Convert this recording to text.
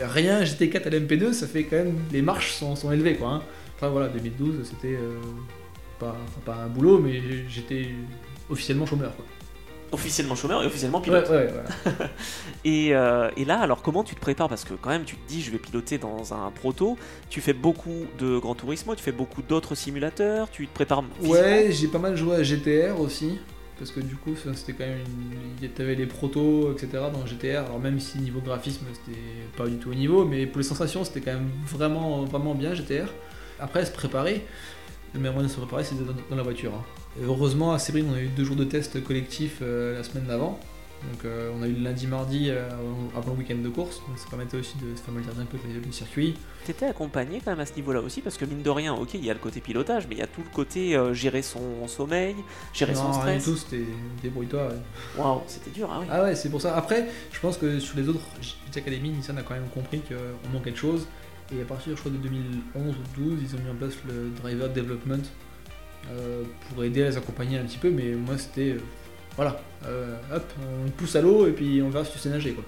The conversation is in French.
Rien GT4 à l'MP2, ça fait quand même. Les marches sont, sont élevées, quoi. hein. Enfin voilà, 2012, c'était euh, pas, enfin, pas un boulot, mais j'étais officiellement chômeur, quoi. Officiellement chômeur et officiellement Ouais, pilote. ouais, voilà. Et, euh, et là, alors comment tu te prépares? Parce que quand même, tu te dis, je vais piloter dans un proto. Tu fais beaucoup de Gran Turismo, tu fais beaucoup d'autres simulateurs, tu te prépares. Ouais, j'ai pas mal joué à GTR aussi. Parce que du coup, c'était quand même. Une... T'avais les protos, etc. dans GTR. Alors, même si niveau graphisme, c'était pas du tout au niveau, mais pour les sensations, c'était quand même vraiment, vraiment bien GTR. Après, se préparer. Le meilleur moyen de se préparer, c'est dans, la voiture. hein. Heureusement, à Sébrine, on a eu deux jours de test collectif euh, la semaine d'avant. Donc, euh, on a eu le lundi, mardi euh, avant le week-end de course. Donc, ça permettait aussi de se familiariser un peu avec le circuit. T'étais accompagné quand même à ce niveau-là aussi, parce que mine de rien, ok, il y a le côté pilotage, mais il y a tout le côté euh, gérer son sommeil, gérer son Non, rien du stress. tout, c'était débrouille-toi. ouais. Waouh, c'était dur, ah oui. Ah ouais, c'est pour ça. Après, je pense que sur les autres GT Academy, Nissan a quand même compris qu'on manquait de choses. Et à partir, je crois, de 2011 ou 12, ils ont mis en place le Driver Development euh, pour aider à les accompagner un petit peu. Mais moi, c'était. Voilà, euh, hop, on pousse à l'eau et puis on verra si tu sais nager. Quoi.